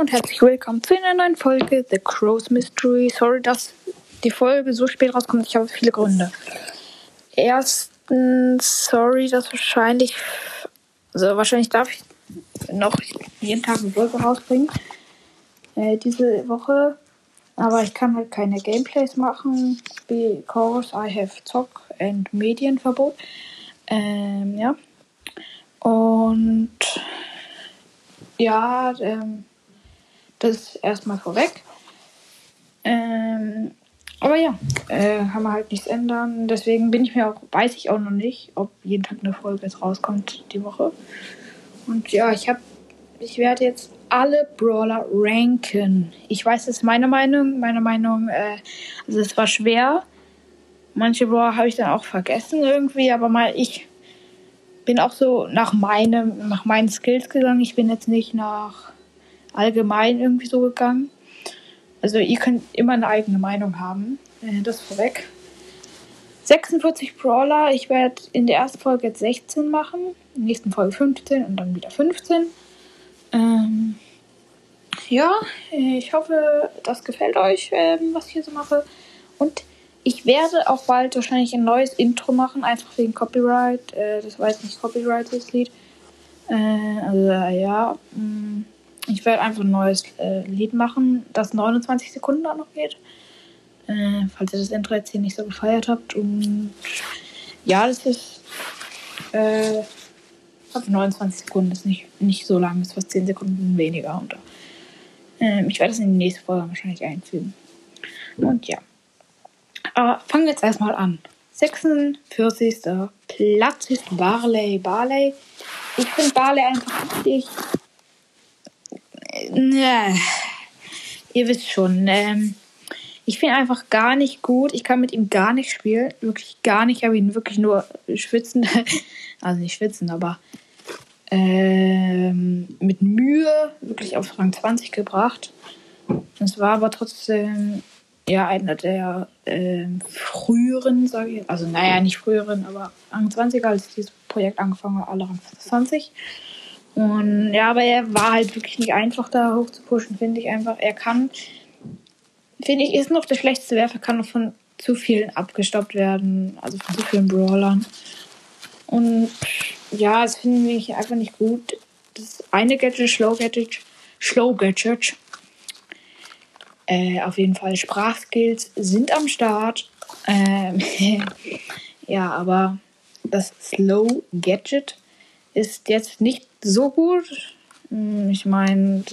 und herzlich willkommen zu einer neuen Folge The Crow's Mystery. Sorry, dass die Folge so spät rauskommt. Ich habe viele Gründe. Erstens, sorry, dass wahrscheinlich, also wahrscheinlich darf ich noch jeden Tag eine Folge rausbringen. Äh, diese Woche. Aber ich kann halt keine Gameplays machen, because I have Zock and Medienverbot. Ähm, ja. Und ja, ähm, das erstmal vorweg. Ähm, aber ja, äh, kann man halt nichts ändern. Deswegen bin ich mir auch, weiß ich auch noch nicht, ob jeden Tag eine Folge jetzt rauskommt die Woche. Und ja, ich habe, ich werde jetzt alle Brawler ranken. Ich weiß, das ist meine Meinung. Meine Meinung, äh, also es war schwer. Manche Brawler habe ich dann auch vergessen irgendwie, aber mal ich bin auch so nach meinem, nach meinen Skills gegangen. Ich bin jetzt nicht nach allgemein irgendwie so gegangen. Also ihr könnt immer eine eigene Meinung haben. Äh, das vorweg. 46 Brawler. Ich werde in der ersten Folge jetzt 16 machen, in der nächsten Folge 15 und dann wieder 15. Ähm, ja, ich hoffe, das gefällt euch, ähm, was ich hier so mache. Und ich werde auch bald wahrscheinlich ein neues Intro machen, einfach wegen Copyright. Äh, das weiß nicht Copyright das Lied. Äh, also ja, mh, mm, ich werde einfach ein neues äh, Lied machen, das 29 Sekunden auch noch geht. Äh, falls ihr das Intro jetzt hier nicht so gefeiert habt. Und ja, das ist äh, 29 Sekunden, ist nicht, nicht so lang, ist fast 10 Sekunden weniger. Und, äh, ich werde das in die nächste Folge wahrscheinlich einfügen. Und ja. Aber fangen wir jetzt erstmal an. 46. Platz ist Barley. Barley. Ich finde Barley einfach richtig. Ne, ihr wisst schon. Ähm, ich finde einfach gar nicht gut. Ich kann mit ihm gar nicht spielen. Wirklich gar nicht. Ich habe ihn wirklich nur schwitzen. also nicht schwitzen, aber ähm, mit Mühe wirklich auf Rang 20 gebracht. Es war aber trotzdem ja einer der äh, früheren, sage ich, also naja, nicht früheren, aber Rang 20, als dieses Projekt angefangen hat, alle Rang 20. Und ja, aber er war halt wirklich nicht einfach da hoch zu pushen, finde ich einfach. Er kann, finde ich, ist noch der schlechteste Werfer, kann noch von zu vielen abgestoppt werden, also von zu vielen Brawlern. Und ja, das finde ich einfach nicht gut. Das eine Gadget, Slow Gadget, Slow Gadget, äh, auf jeden Fall Sprachskills sind am Start. Ähm, ja, aber das Slow Gadget ist jetzt nicht so gut. Hm, ich meine,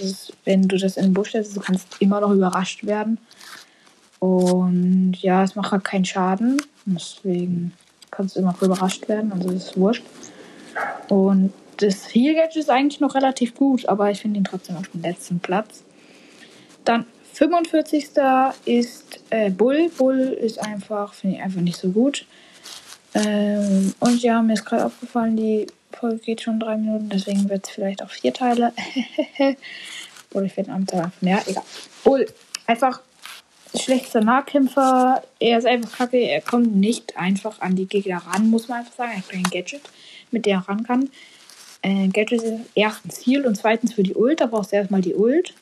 wenn du das in den Busch setzt, du kannst immer noch überrascht werden. Und ja, es macht halt keinen Schaden. Deswegen kannst du immer noch überrascht werden. Also das ist wurscht. Und das Heal Gadget ist eigentlich noch relativ gut, aber ich finde ihn trotzdem auf dem letzten Platz. Dann 45. ist äh, Bull. Bull ist einfach, finde ich einfach nicht so gut. Ähm, und ja, mir ist gerade aufgefallen, die Folge geht schon drei Minuten, deswegen wird es vielleicht auch vier Teile. Oder ich werde am Tag. Ja, egal. Bull. Einfach schlechtester Nahkämpfer. Er ist einfach kacke. Er kommt nicht einfach an die Gegner ran, muss man einfach sagen. Er hat kein Gadget, mit der er ran kann. Äh, Gadget ist erstens Ziel und zweitens für die Ult. Da brauchst du erstmal die Ult.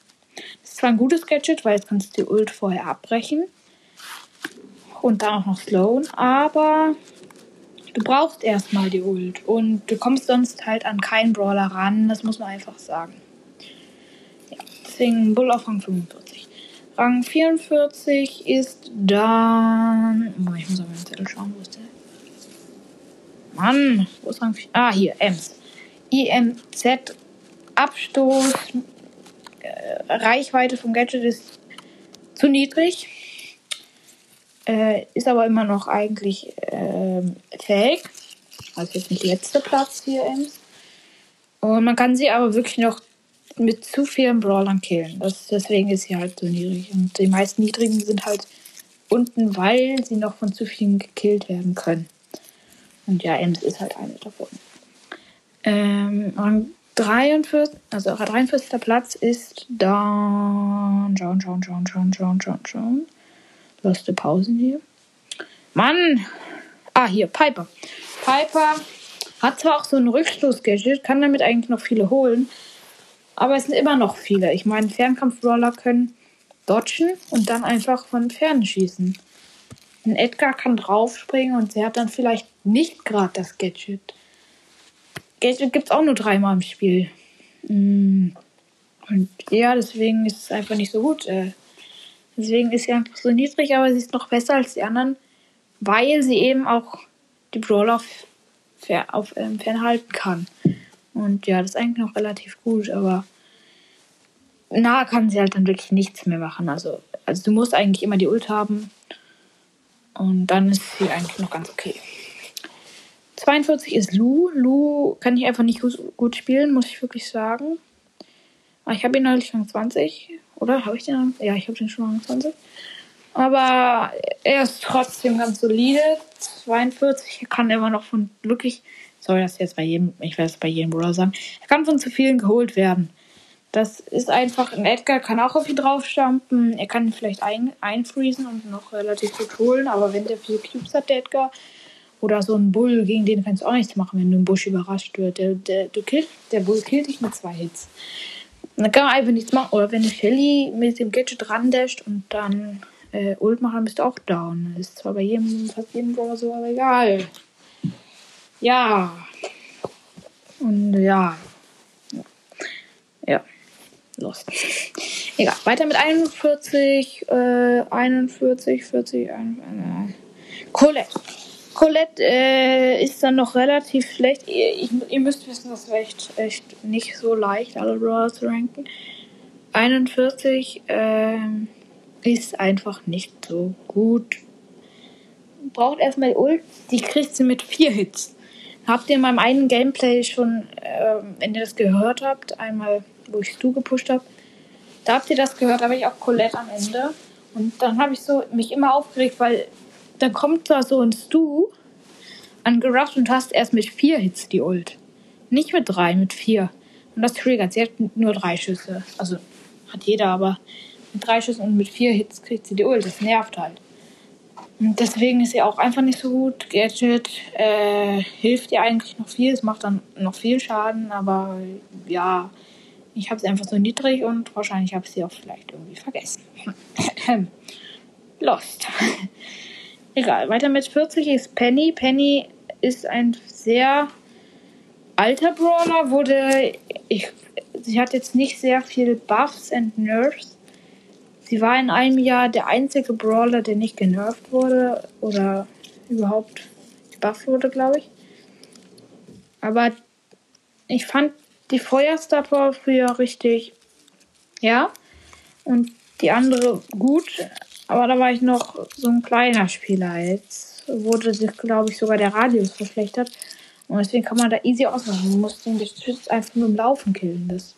Das ist zwar ein gutes Gadget, weil jetzt kannst du die Ult vorher abbrechen. Und dann auch noch slowen, aber du brauchst erstmal die Ult. Und du kommst sonst halt an keinen Brawler ran, das muss man einfach sagen. Ja, deswegen Bull auf Rang 45. Rang 44 ist dann. Oh, ich muss auf meinen Zettel schauen, wo ist der? Mann, wo ist Rang 4? Ah, hier, Ems. IMZ Abstoß äh, Reichweite vom Gadget ist zu niedrig. Äh, ist aber immer noch eigentlich äh, fähig. Also jetzt nicht letzter Platz hier Ems. Und man kann sie aber wirklich noch mit zu vielen Brawlern killen. Das, deswegen ist sie halt so niedrig. Und die meisten niedrigen sind halt unten, weil sie noch von zu vielen gekillt werden können. Und ja, Ems ist halt eine davon. Ähm, 43, also 43. Platz ist dann John, John, John, John, John, John, John. Loste Pausen hier. Mann! Ah, hier, Piper. Piper hat zwar auch so ein Rückstoß-Gadget, kann damit eigentlich noch viele holen. Aber es sind immer noch viele. Ich meine, Fernkampf-Brawler können dodgen und dann einfach von Ferne schießen. Ein Edgar kann draufspringen und sie hat dann vielleicht nicht gerade das Gadget. Gadget gibt es auch nur dreimal im Spiel. Mm. Und ja, deswegen ist es einfach nicht so gut. Deswegen ist sie einfach so niedrig, aber sie ist noch besser als die anderen, weil sie eben auch die Brawler auf, auf ähm, fernhalten kann. Und ja, das ist eigentlich noch relativ gut, aber nah kann sie halt dann wirklich nichts mehr machen. Also, also du musst eigentlich immer die Ult haben. Und dann ist sie eigentlich noch ganz okay. 42 ist Lu. Lu kann ich einfach nicht gut spielen, muss ich wirklich sagen. Aber ich habe ihn neulich Rang 20. Oder? Habe ich den? Ja, ich habe den schon Rang 20. Aber er ist trotzdem ganz solide. 42 kann immer noch von wirklich, soll das jetzt bei jedem, ich werde es bei jedem Bruder sagen, er kann von zu vielen geholt werden. Das ist einfach, ein Edgar kann auch auf ihn draufstampen. Er kann ihn vielleicht ein, einfriesen und noch relativ gut holen. Aber wenn der vier Cubes hat, der Edgar, oder so ein Bull, gegen den kannst du auch nichts machen, wenn du im Busch überrascht wird. Der, der, du kill, der Bull killt dich mit zwei Hits. Und dann kann man einfach nichts machen. Oder wenn eine Shelly mit dem Gadget randasht und dann äh, Ult macht, dann bist du auch down. Das ist zwar bei jedem, fast jedem Brawler so, aber egal. Ja. Und ja. Ja. Lost. Egal. Weiter mit 41, äh, 41, 40, 41. Colette. Colette äh, ist dann noch relativ schlecht. Ihr, ich, ihr müsst wissen, das wäre echt, echt nicht so leicht, alle Brawler zu ranken. 41, ähm, ist einfach nicht so gut. Braucht erstmal Ult, die kriegt sie mit vier Hits. Habt ihr in meinem einen Gameplay schon, äh, wenn ihr das gehört habt, einmal, wo ich Stu gepusht habe, da habt ihr das gehört, da habe ich auch Colette am Ende. Und dann habe ich so mich immer aufgeregt, weil dann kommt da so ein Stu angerusht und hast erst mit vier Hits die Ult. Nicht mit drei, mit vier. Und das triggert. Sie hat nur drei Schüsse. Also hat jeder, aber mit drei Schüssen und mit vier Hits kriegt sie die Ult. Das nervt halt. Und deswegen ist sie auch einfach nicht so gut. Gadget äh, hilft ihr eigentlich noch viel. Es macht dann noch viel Schaden, aber ja, ich habe sie einfach so niedrig und wahrscheinlich habe ich sie auch vielleicht irgendwie vergessen. Lost. Egal, weiter mit 40 ist Penny. Penny ist ein sehr alter Brawler, wurde. Ich, sie hat jetzt nicht sehr viel Buffs und Nerfs. Sie war in einem Jahr der einzige Brawler, der nicht genervt wurde oder überhaupt gebufft wurde, glaube ich. Aber ich fand die Feuerstar Power früher richtig, ja, und die andere gut, aber da war ich noch so ein kleiner Spieler. Jetzt wurde sich, glaube ich, sogar der Radius verschlechtert. Und deswegen kann man da easy ausmachen. Man muss den Geschütz einfach nur im Laufen killen. Das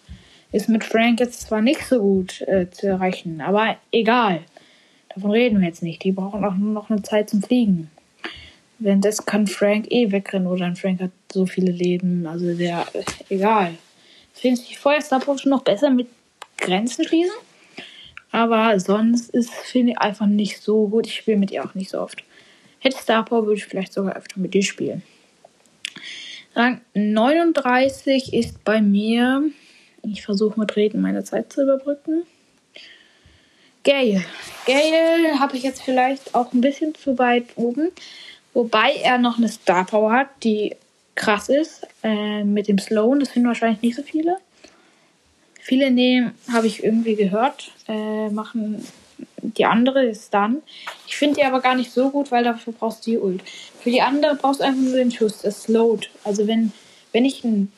ist mit Frank jetzt zwar nicht so gut äh, zu erreichen, aber egal. Davon reden wir jetzt nicht. Die brauchen auch nur noch eine Zeit zum Fliegen. Wenn das kann Frank eh wegrennen oder ein Frank hat so viele Leben. Also der, egal. Deswegen ist die Feuerstar schon noch besser mit Grenzen schließen. Aber sonst ist, ich, einfach nicht so gut. Ich spiele mit ihr auch nicht so oft. Hätte Star Power, würde ich vielleicht sogar öfter mit ihr spielen. Rang 39 ist bei mir ich versuche mit Reden meine Zeit zu überbrücken. Gale. Gale habe ich jetzt vielleicht auch ein bisschen zu weit oben. Wobei er noch eine Star Power hat, die krass ist. Äh, mit dem Sloan, das finden wahrscheinlich nicht so viele. Viele nehmen, habe ich irgendwie gehört, äh, machen die andere ist dann. Ich finde die aber gar nicht so gut, weil dafür brauchst du die Ult. Für die andere brauchst du einfach nur den Schuss, das slowt. Also wenn, wenn ich einen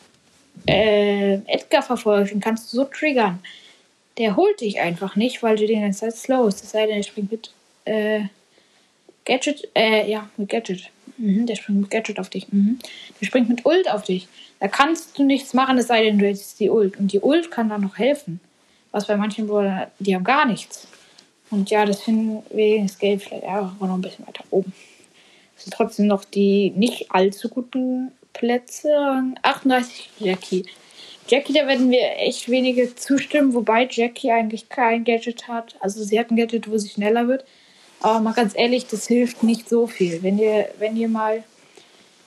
äh, Edgar verfolgen, kannst du so triggern. Der holt dich einfach nicht, weil du den ganze Zeit slowst. Es sei denn, er springt mit äh, Gadget, äh, ja, mit Gadget. Mhm, der springt mit Gadget auf dich. Mhm. Der springt mit Ult auf dich. Da kannst du nichts machen, es sei denn, du hättest die Ult. Und die Ult kann dann noch helfen. Was bei manchen Brawlern, die haben gar nichts. Und ja, das finden wir das Geld vielleicht auch noch ein bisschen weiter oben. Es sind trotzdem noch die nicht allzu guten Plätze. 38 Jackie. Jackie, da werden wir echt wenige zustimmen, wobei Jackie eigentlich kein Gadget hat. Also sie hat ein Gadget, wo sie schneller wird. Aber mal ganz ehrlich, das hilft nicht so viel. Wenn ihr, wenn ihr mal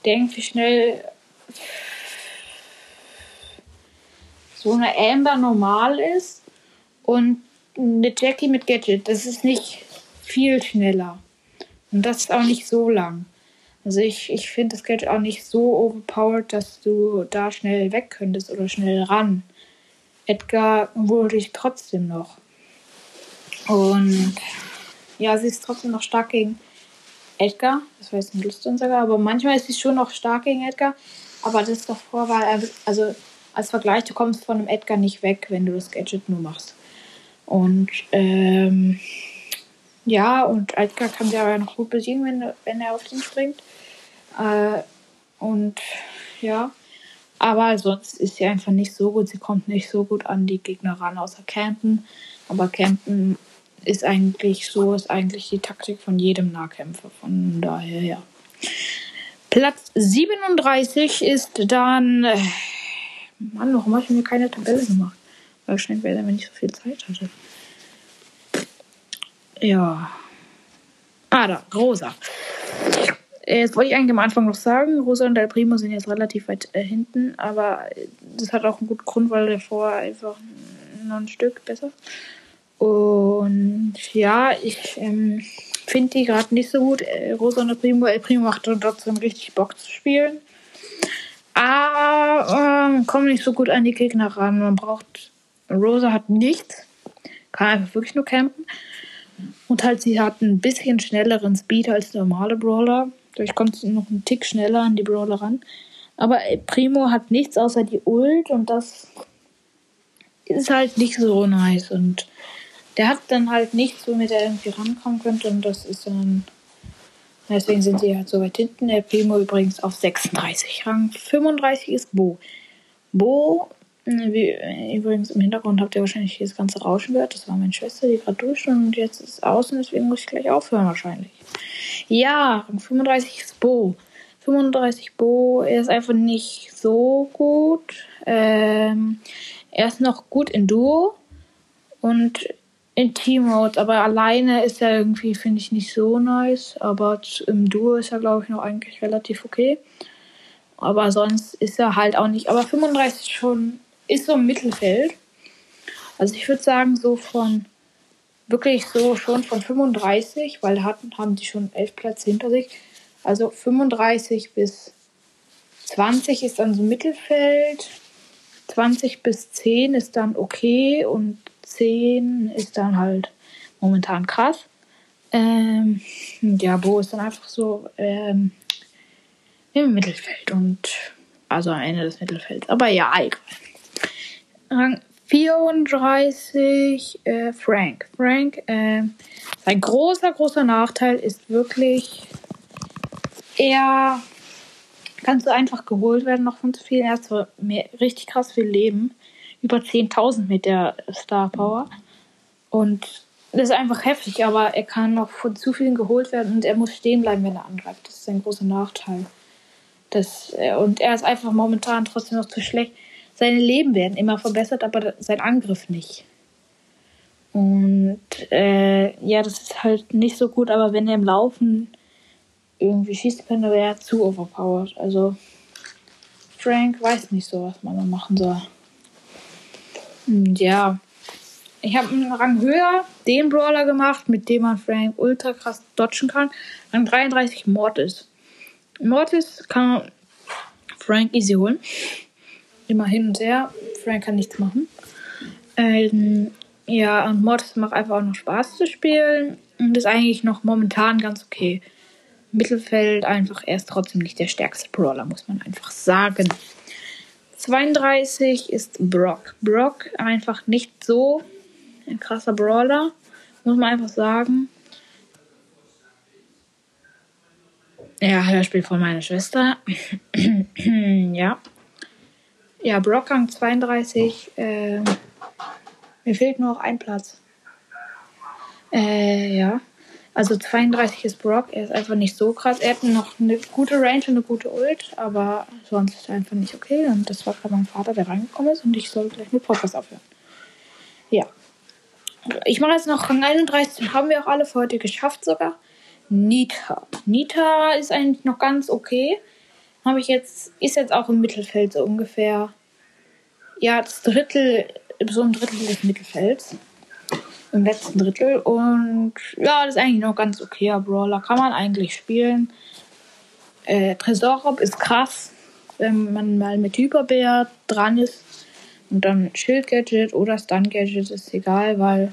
denkt, wie schnell so eine Amber normal ist und eine Jackie mit Gadget. Das ist nicht viel schneller. Und das ist auch nicht so lang. Also ich, ich finde das Gadget auch nicht so overpowered, dass du da schnell weg könntest oder schnell ran. Edgar wurde ich trotzdem noch. Und ja, sie ist trotzdem noch stark gegen Edgar. Das war jetzt ein Lustunsager, aber manchmal ist sie schon noch stark gegen Edgar. Aber das davor war, also als Vergleich, du kommst von einem Edgar nicht weg, wenn du das Gadget nur machst. Und ähm, ja, und Edgar kann sie aber noch gut besiegen, wenn, wenn er auf den springt. Äh, und ja, aber sonst ist sie einfach nicht so gut. Sie kommt nicht so gut an die Gegner ran, außer Campen. Aber Campen ist eigentlich so, ist eigentlich die Taktik von jedem Nahkämpfer. Von daher, ja. Platz 37 ist dann. Äh, Mann, warum habe ich mir keine Tabelle gemacht? Wahrscheinlich, weil er nicht so viel Zeit hatte. Ja. Ah, da, Rosa. Jetzt wollte ich eigentlich am Anfang noch sagen, Rosa und Del Primo sind jetzt relativ weit äh, hinten, aber das hat auch einen guten Grund, weil vorher einfach noch ein Stück besser. Und ja, ich ähm, finde die gerade nicht so gut. Äh, Rosa und El Primo, El Primo macht trotzdem richtig Bock zu spielen. Aber ähm, kommen nicht so gut an die Gegner ran. Man braucht. Rosa hat nichts. Kann einfach wirklich nur campen. Und halt, sie hat ein bisschen schnelleren Speed als normale Brawler. Dadurch kommt sie noch einen Tick schneller an die Brawler ran. Aber Primo hat nichts außer die Ult und das ist halt nicht so nice. Und der hat dann halt nichts, womit er irgendwie rankommen könnte. Und das ist dann. Deswegen sind sie halt so weit hinten. Der Primo übrigens auf 36. Rang 35 ist Bo. Bo wie, übrigens im Hintergrund habt ihr wahrscheinlich das ganze Rauschen gehört. Das war meine Schwester, die gerade duscht und jetzt ist es aus und deswegen muss ich gleich aufhören wahrscheinlich. Ja, 35 ist Bo. 35 Bo, er ist einfach nicht so gut. Ähm, er ist noch gut in Duo und in Team-Mode, aber alleine ist er irgendwie, finde ich, nicht so nice. Aber im Duo ist er, glaube ich, noch eigentlich relativ okay. Aber sonst ist er halt auch nicht. Aber 35 schon ist so im Mittelfeld. Also ich würde sagen, so von wirklich so schon von 35, weil hatten, haben die schon elf Plätze hinter sich. Also 35 bis 20 ist dann so Mittelfeld. 20 bis 10 ist dann okay und 10 ist dann halt momentan krass. Ähm, ja, Bo ist dann einfach so ähm, im Mittelfeld und also am Ende des Mittelfelds. Aber ja, egal. Rang 34 äh, Frank. Frank, äh, sein großer, großer Nachteil ist wirklich, er kann so einfach geholt werden noch von zu viel. Er hat so mehr, richtig krass viel Leben. Über 10.000 mit der Star Power. Und das ist einfach heftig, aber er kann noch von zu vielen geholt werden und er muss stehen bleiben, wenn er angreift. Das ist ein großer Nachteil. Das, und er ist einfach momentan trotzdem noch zu schlecht seine Leben werden immer verbessert, aber sein Angriff nicht. Und äh, ja, das ist halt nicht so gut, aber wenn er im Laufen irgendwie schießen könnte, wäre er zu overpowered. Also Frank weiß nicht so, was man da machen soll. Und ja, ich habe einen Rang höher den Brawler gemacht, mit dem man Frank ultra krass dodgen kann. Rang 33 Mortis. Mortis kann Frank easy holen immer hin und her. Frank kann nichts machen. Ähm, ja, und Mortis macht einfach auch noch Spaß zu spielen und ist eigentlich noch momentan ganz okay. Mittelfeld einfach, er ist trotzdem nicht der stärkste Brawler, muss man einfach sagen. 32 ist Brock. Brock einfach nicht so ein krasser Brawler, muss man einfach sagen. Ja, Hörspiel von meiner Schwester. ja. Ja, Brockgang 32. Äh, mir fehlt nur noch ein Platz. Äh, ja. Also 32 ist Brock. Er ist einfach nicht so krass. Er hat noch eine gute Range und eine gute Ult, aber sonst ist er einfach nicht okay. Und das war gerade mein Vater, der reingekommen ist und ich soll gleich mit Podcast aufhören. Ja. Ich mache jetzt noch Rang 31. Haben wir auch alle für heute geschafft sogar. Nita. Nita ist eigentlich noch ganz okay habe ich jetzt, ist jetzt auch im Mittelfeld so ungefähr. ja, das Drittel, so ein Drittel des Mittelfelds. Im letzten Drittel. Und ja, das ist eigentlich noch ganz okay. Brawler kann man eigentlich spielen. Äh, Tresorraub ist krass, wenn man mal mit Hyperbär dran ist. Und dann Schild-Gadget oder Stun-Gadget ist egal, weil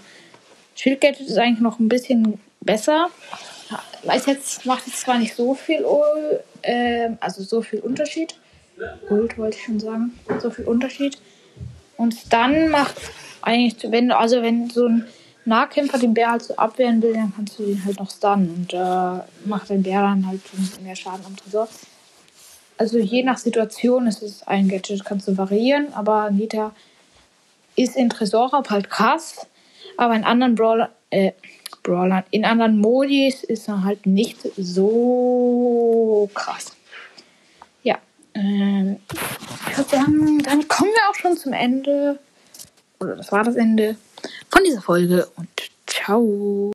Schild-Gadget ist eigentlich noch ein bisschen besser. Weiß jetzt, macht jetzt zwar nicht so viel, äh, also so viel Unterschied. Ult wollte ich schon sagen. So viel Unterschied. Und dann macht eigentlich, wenn also wenn so ein Nahkämpfer den Bär halt so abwehren will, dann kannst du ihn halt noch stunnen. Und äh, macht der Bär dann halt mehr Schaden am Tresor. Also je nach Situation ist es ein Gadget, kannst du variieren, aber Nita ist in Tresorraub halt krass, aber in anderen Brawler, äh, Brawlern, in anderen Modis ist er halt nicht so krass. Ja, ähm, ich würde sagen, dann kommen wir auch schon zum Ende. Oder das war das Ende von dieser Folge und ciao.